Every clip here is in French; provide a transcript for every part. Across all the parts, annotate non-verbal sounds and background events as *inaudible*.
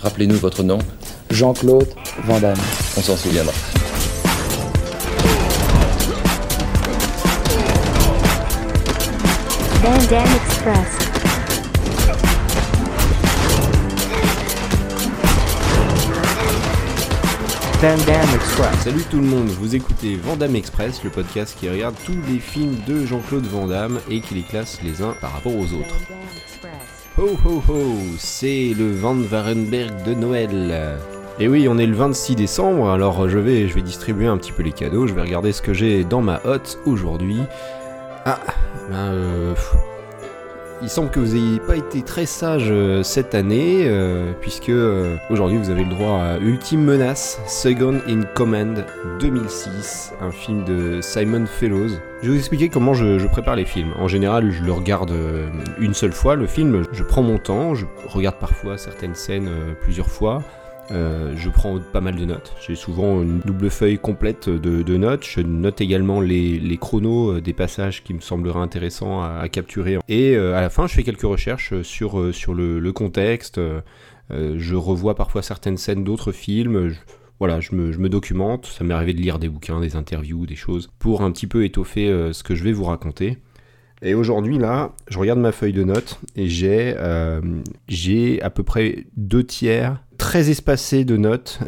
Rappelez-nous votre nom. Jean-Claude Van Damme. On s'en souviendra. Van Damme Express. Van Damme Express. Salut tout le monde, vous écoutez Vandame Express, le podcast qui regarde tous les films de Jean-Claude Van Damme et qui les classe les uns par rapport aux autres. Ho ho ho, c'est le Van Varenberg de Noël. Et oui, on est le 26 décembre, alors je vais, je vais distribuer un petit peu les cadeaux, je vais regarder ce que j'ai dans ma hotte aujourd'hui. Ah, ben euh, il semble que vous n'ayez pas été très sage euh, cette année, euh, puisque euh, aujourd'hui vous avez le droit à Ultime Menace, Second in Command 2006, un film de Simon Fellows. Je vais vous expliquer comment je, prépare les films. En général, je le regarde une seule fois, le film, je prends mon temps, je regarde parfois certaines scènes plusieurs fois. Euh, je prends pas mal de notes. J'ai souvent une double feuille complète de, notes. Je note également les, chronos euh, des passages qui me sembleraient intéressants à, capturer. Et euh, à la fin, je fais quelques recherches sur, sur le, contexte. Je revois parfois certaines scènes d'autres films. Je- voilà, je me, je me documente. Ça m'est arrivé de lire des bouquins, des interviews, des choses pour un petit peu étoffer ce que je vais vous raconter. Et aujourd'hui, là, je regarde ma feuille de notes et j'ai à peu près deux tiers très espacés de notes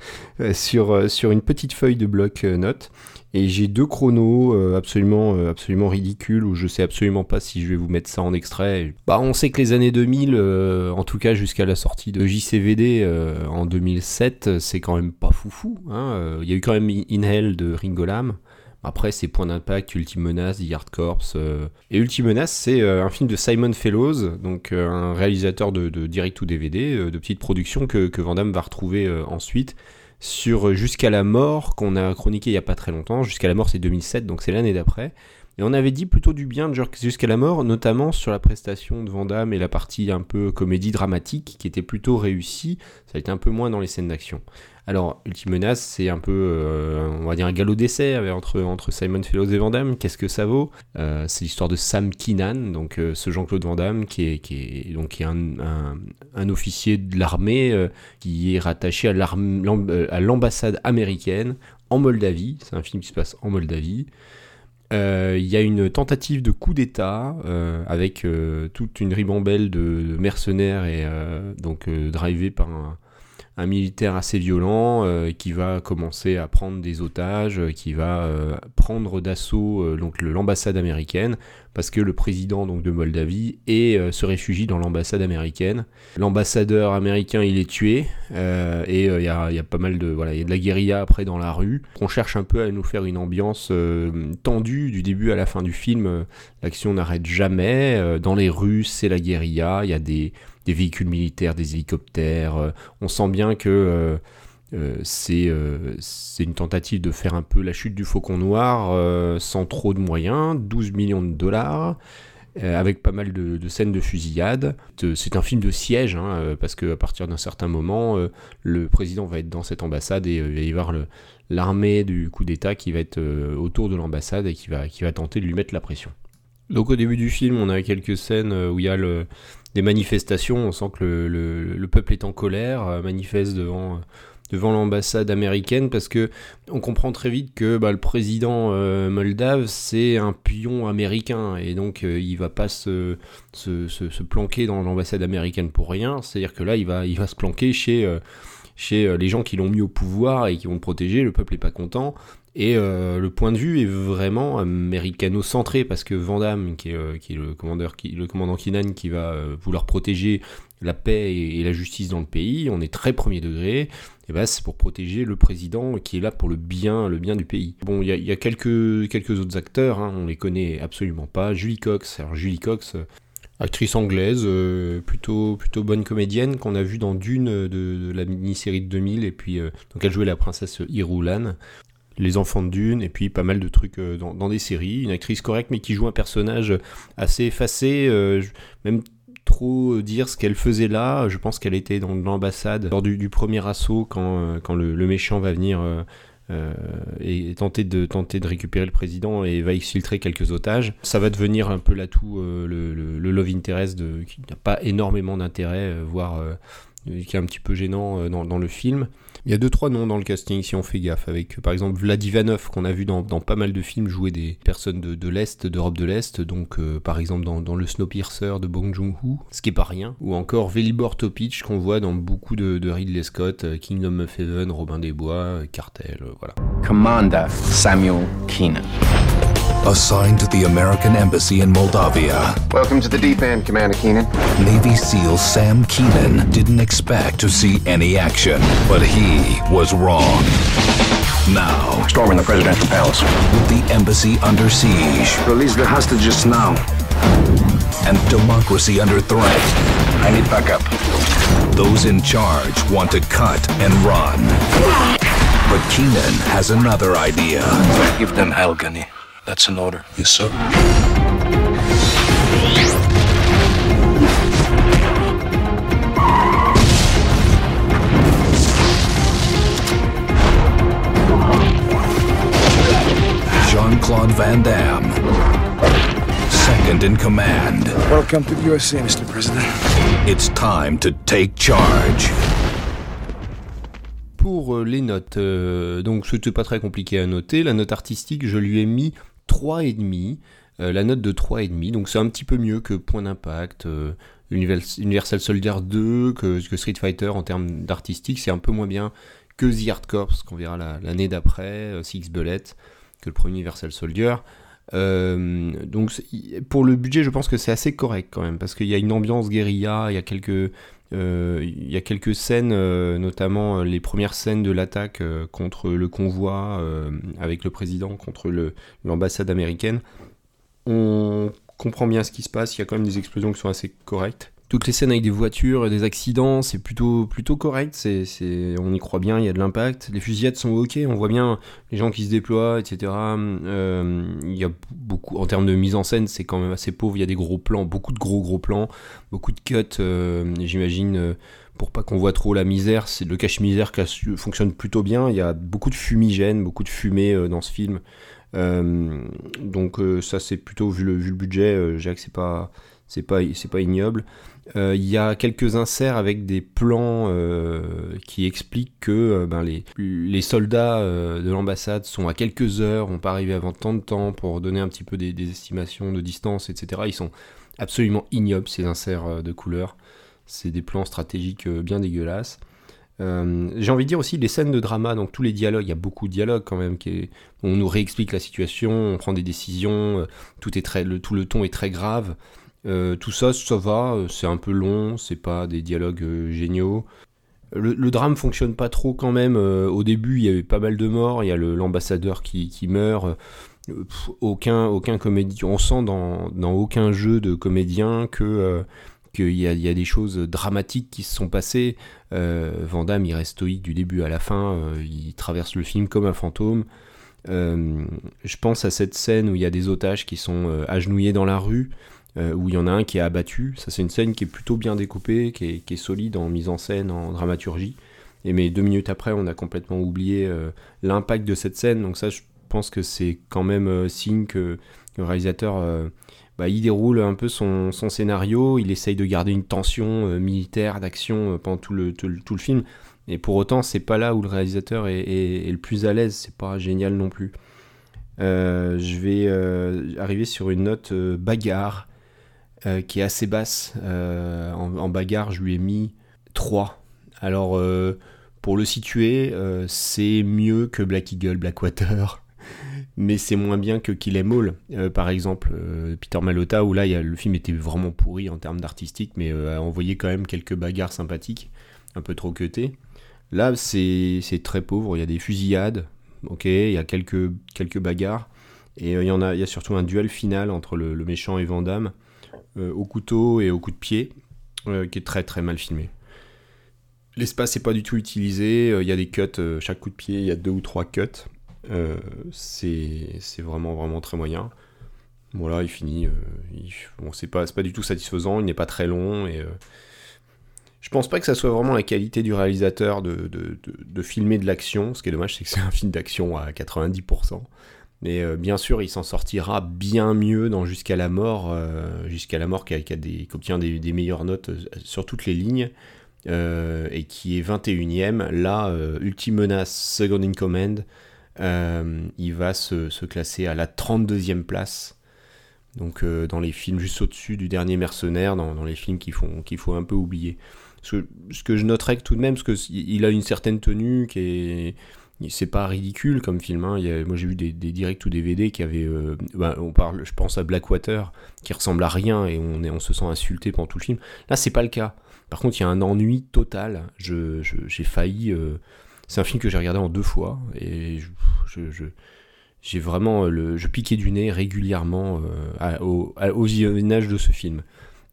*laughs* sur, euh, sur une petite feuille de bloc euh, notes. Et j'ai deux chronos euh, absolument, absolument ridicules où je sais absolument pas si je vais vous mettre ça en extrait. Bah, on sait que les années 2000, euh, en tout cas jusqu'à la sortie de JCVD en 2007, c'est quand même pas foufou. hein. Il y a eu quand même In Hell de Ringo Lam. Après, c'est Point d'impact, Ultime Menace, The Hard Corps. euh. Et Ultime Menace, c'est euh, un film de Simon Fellows, donc euh, un réalisateur de, direct to DVD, de petite production que, que Van va retrouver ensuite sur Jusqu'à la mort, qu'on a chroniqué il y a pas très longtemps. Jusqu'à la mort, c'est 2007, donc c'est l'année d'après. Et on avait dit plutôt du bien de Jusqu'à la mort, notamment sur la prestation de Van Damme et la partie un peu comédie dramatique, qui était plutôt réussie. Ça a été un peu moins dans les scènes d'action. Alors, Ultime Menace, c'est un peu, euh, on va dire, un galop d'essai entre, entre Simon Fellows et Van Damme. Qu'est-ce que ça vaut? Euh, C'est l'histoire de Sam Keenan, donc euh, ce Jean-Claude Van Damme, qui est, qui est, donc, qui est un, un- un officier de l'armée qui est rattaché à l'ambassade américaine en Moldavie. C'est un film qui se passe en Moldavie. Euh, Il y a une tentative de coup d'État euh, avec euh, toute une ribambelle de, mercenaires et donc euh, drivé par un, un militaire assez violent qui va commencer à prendre des otages, qui va prendre d'assaut l'ambassade américaine parce que le président donc de Moldavie euh, se réfugie dans l'ambassade américaine. L'ambassadeur américain il est tué euh, et euh, il y, a, pas mal de voilà il y a de la guérilla après dans la rue. On cherche un peu à nous faire une ambiance tendue du début à la fin du film. L'action n'arrête jamais. Dans les rues c'est la guérilla. Il y a des des véhicules militaires, des hélicoptères. on sent bien que c'est euh, c'est une tentative de faire un peu la chute du faucon noir euh, sans trop de moyens, 12 millions de dollars. euh, avec pas mal de, de scènes de fusillade. Euh, C'est un film de siège, hein, euh, parce qu'à partir d'un certain moment, euh, le président va être dans cette ambassade et euh, il va y avoir l'armée du coup d'État qui va être euh, autour de l'ambassade et qui va, qui va tenter de lui mettre la pression. Donc au début du film, on a quelques scènes euh, où il y a le, des manifestations, on sent que le, le- le peuple est en colère, euh, manifeste devant, devant l'ambassade américaine, parce que on comprend très vite que bah, le président euh, moldave, c'est un pion américain, et donc euh, il va pas se, planquer dans l'ambassade américaine pour rien, c'est-à-dire que là, il va, il va se planquer chez... euh, chez euh, les gens qui l'ont mis au pouvoir et qui vont le protéger, le peuple est pas content, et le point de vue est vraiment américano-centré parce que Van Damme, qui est, qui est le, commandeur, qui, le commandant Kinan, qui va vouloir protéger la paix et, la justice dans le pays, on est très premier degré. Et ben c'est pour protéger le président qui est là pour le bien, le bien du pays. Bon, il y a, quelques, quelques autres acteurs, hein, on les connaît absolument pas. Julie Cox, alors Julie Cox, euh, actrice anglaise, euh, plutôt, plutôt bonne comédienne qu'on a vue dans Dune de, la mini-série de 2000 et puis euh, donc elle jouait la princesse Irulan les enfants de Dune, et puis pas mal de trucs dans, des séries. Une actrice correcte, mais qui joue un personnage assez effacé, même trop dire ce qu'elle faisait là. Je pense qu'elle était dans l'ambassade lors du, premier assaut, quand, euh, le, méchant va venir euh, euh, et tenter de, tenter de récupérer le président et va exfiltrer quelques otages. Ça va devenir un peu l'atout, euh, le, love interest qui n'a pas énormément d'intérêt, euh, voire... euh, qui est un petit peu gênant euh, dans le film. Il y a deux trois noms dans le casting si on fait gaffe, avec par exemple Vladivanov qu'on a vu dans, pas mal de films jouer des personnes de, l'Est, d'Europe de l'Est, donc euh, par exemple dans, dans, le Snowpiercer de Bong Joon-ho, ce qui est pas rien, ou encore Velibor Topic qu'on voit dans beaucoup de, de, Ridley Scott, euh, Kingdom of Heaven, Robin des Bois, Cartel, voilà. Commander Samuel Keenan. Assigned to the American Embassy in Moldavia. Welcome to the deep end, Commander Keenan. Navy SEAL Sam Keenan didn't expect to see any action, but he was wrong. Now, storming the presidential palace. With the embassy under siege. Release the hostages now. And democracy under threat. I need backup. Those in charge want to cut and run. But Keenan has another idea. Give them hell, Gunny. That's an order. Yes, sir. Jean-Claude Van Damme, second in command. Welcome to the USA, Mr. President. It's time to take charge. Pour les notes, euh, donc c'était pas très compliqué à noter. La note artistique, je lui ai mis 3,5. Euh, la note de 3,5, donc c'est un petit peu mieux que Point d'impact, euh, Universal Soldier 2, que, Street Fighter en termes d'artistique. C'est un peu moins bien que The Hard Corps, qu'on verra l'année d'après, euh, Six Bullet, que le premier Universal Soldier. Euh, donc pour le budget, je pense que c'est assez correct quand même, parce qu'il y a une ambiance guérilla, il y a quelques, il y a quelques scènes, euh, notamment les premières scènes de l'attaque euh, contre le convoi avec le président, contre l'ambassade américaine. On comprend bien ce qui se passe, il y a quand même des explosions qui sont assez correctes toutes les scènes avec des voitures et des accidents, c'est plutôt, plutôt correct, on y croit bien, il y a de l'impact. Les fusillades sont ok, on voit bien les gens qui se déploient, etc. Euh, y a beaucoup, en termes de mise en scène, c'est quand même assez pauvre, il y a des gros plans, beaucoup de gros gros plans, beaucoup de cuts, euh, j'imagine, euh, pour pas qu'on voit trop la misère, c'est le cache-misère qui fonctionne plutôt bien, il y a beaucoup de fumigène, beaucoup de fumée dans ce film. Donc ça c'est plutôt, vu le, vu le budget, j'ai que c'est pas c'est pas, c'est pas ignoble. Euh, il y a quelques inserts avec des plans euh, qui expliquent que euh, ben, les, les, soldats de l'ambassade sont à quelques heures, vont pas arriver avant tant de temps pour donner un petit peu des, estimations de distance, etc. Ils sont absolument ignobles ces inserts de couleurs. C'est des plans stratégiques bien dégueulasses. J'ai envie de dire aussi les scènes de drama, donc tous les dialogues, il y a beaucoup de dialogues quand même, qui on nous réexplique la situation, on prend des décisions, tout, est très, tout le ton est très grave. Euh, tout ça, ça va, euh, c'est un peu long, c'est pas des dialogues euh, géniaux. Le, drame fonctionne pas trop quand même. au début, il y avait pas mal de morts. Il y a l'ambassadeur qui, qui, meurt. aucun, aucun comédien. On sent dans, dans, aucun jeu de comédien que qu'il y, y, a des choses dramatiques qui se sont passées. Euh, Vandame, il reste stoïque du début à la fin. il traverse le film comme un fantôme. je pense à cette scène où il y a des otages qui sont agenouillés dans la rue. Euh, où il y en a un qui est abattu. Ça, c'est une scène qui est plutôt bien découpée, qui est, qui est, solide en mise en scène, en dramaturgie. Et mais deux minutes après, on a complètement oublié euh, l'impact de cette scène. Donc ça, je pense que c'est quand même euh, signe que le réalisateur, bah, il déroule un peu son, son, scénario, il essaye de garder une tension militaire, d'action pendant tout le, tout, le film. Et pour autant, c'est pas là où le réalisateur est, est le plus à l'aise. C'est pas génial non plus. je vais arriver sur une note bagarre. Euh, qui est assez basse. Euh, en, bagarre, je lui ai mis 3. Alors, euh, pour le situer, c'est mieux que Black Eagle, Blackwater, *laughs* mais c'est moins bien que Kill Em All, par exemple. Peter Malota, où là, le film était vraiment pourri en termes d'artistique, mais a envoyé quand même quelques bagarres sympathiques, un peu trop cutées. Là, c'est très pauvre, il y a des fusillades, ok, il y a quelques, quelques bagarres, et il y, en a, y a surtout un duel final entre le, méchant et Vandame euh, au couteau et au coup de pied, euh, qui est très très mal filmé. L'espace n'est pas du tout utilisé, il y a des cuts, chaque coup de pied, il y a deux ou trois cuts. c'est vraiment vraiment très moyen. Voilà, il finit. Euh, bon, c'est pas, pas du tout satisfaisant, il n'est pas très long et. Euh, je pense pas que ça soit vraiment la qualité du réalisateur de, de, de, de filmer de l'action. Ce qui est dommage, c'est que c'est un film d'action à 90%. Mais euh, bien sûr, il s'en sortira bien mieux dans Jusqu'à la mort, euh, Jusqu'à la mort qui, obtient des, meilleures notes euh, sur toutes les lignes. et qui est 21ème. Là, Ultime Menace, Second in Command, il va se, se classer à la 32e place. Donc dans les films juste au-dessus du dernier mercenaire, dans, les films qu'il faut, faut un peu oublier. Ce ce que je noterais tout de même, parce qu'il a une certaine tenue qui est... C'est pas ridicule comme film. hein. Moi j'ai vu des, des directs ou DVD qui avaient. euh, bah, on parle, je pense à Blackwater, qui ressemble à rien et on, se sent insulté pendant tout le film. Là, c'est pas le cas. Par contre, il y a un ennui total. J'ai failli. euh, c'est un film que j'ai regardé en deux fois et je, j'ai vraiment euh, je piquais du nez régulièrement euh, à- au, visionnage de ce film.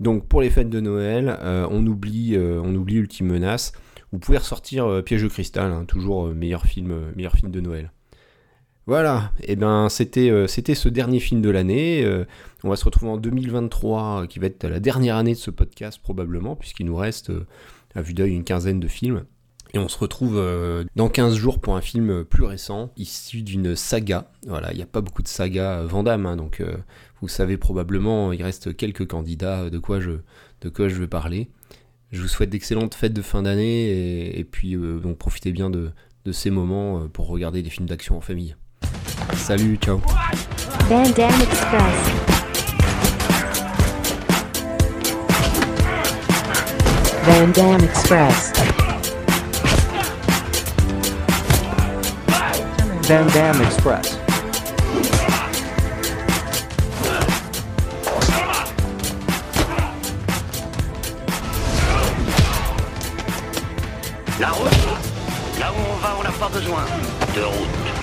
Donc pour les fêtes de Noël, on oublie, on oublie Ultime Menace. Vous pouvez ressortir euh, Piège de cristal, hein, toujours euh, meilleur film, euh, meilleur film de Noël. Voilà, et ben c'était c'était ce dernier film de l'année. On va se retrouver en 2023, euh, qui va être la dernière année de ce podcast probablement, puisqu'il nous reste à vue d'œil une quinzaine de films. Et on se retrouve dans 15 jours pour un film plus récent, issu d'une saga. Voilà, il n'y a pas beaucoup de sagas euh, Van Damme, hein, donc vous savez probablement, il reste quelques candidats de quoi je, de quoi je vais parler. Je vous souhaite d'excellentes fêtes de fin d'année et, et puis euh, donc profitez bien de, de ces moments euh, pour regarder des films d'action en famille. Salut, ciao Van Damme Express. Van Damme Express. Van Damme Express. La route Là où on va, on n'a pas besoin de route.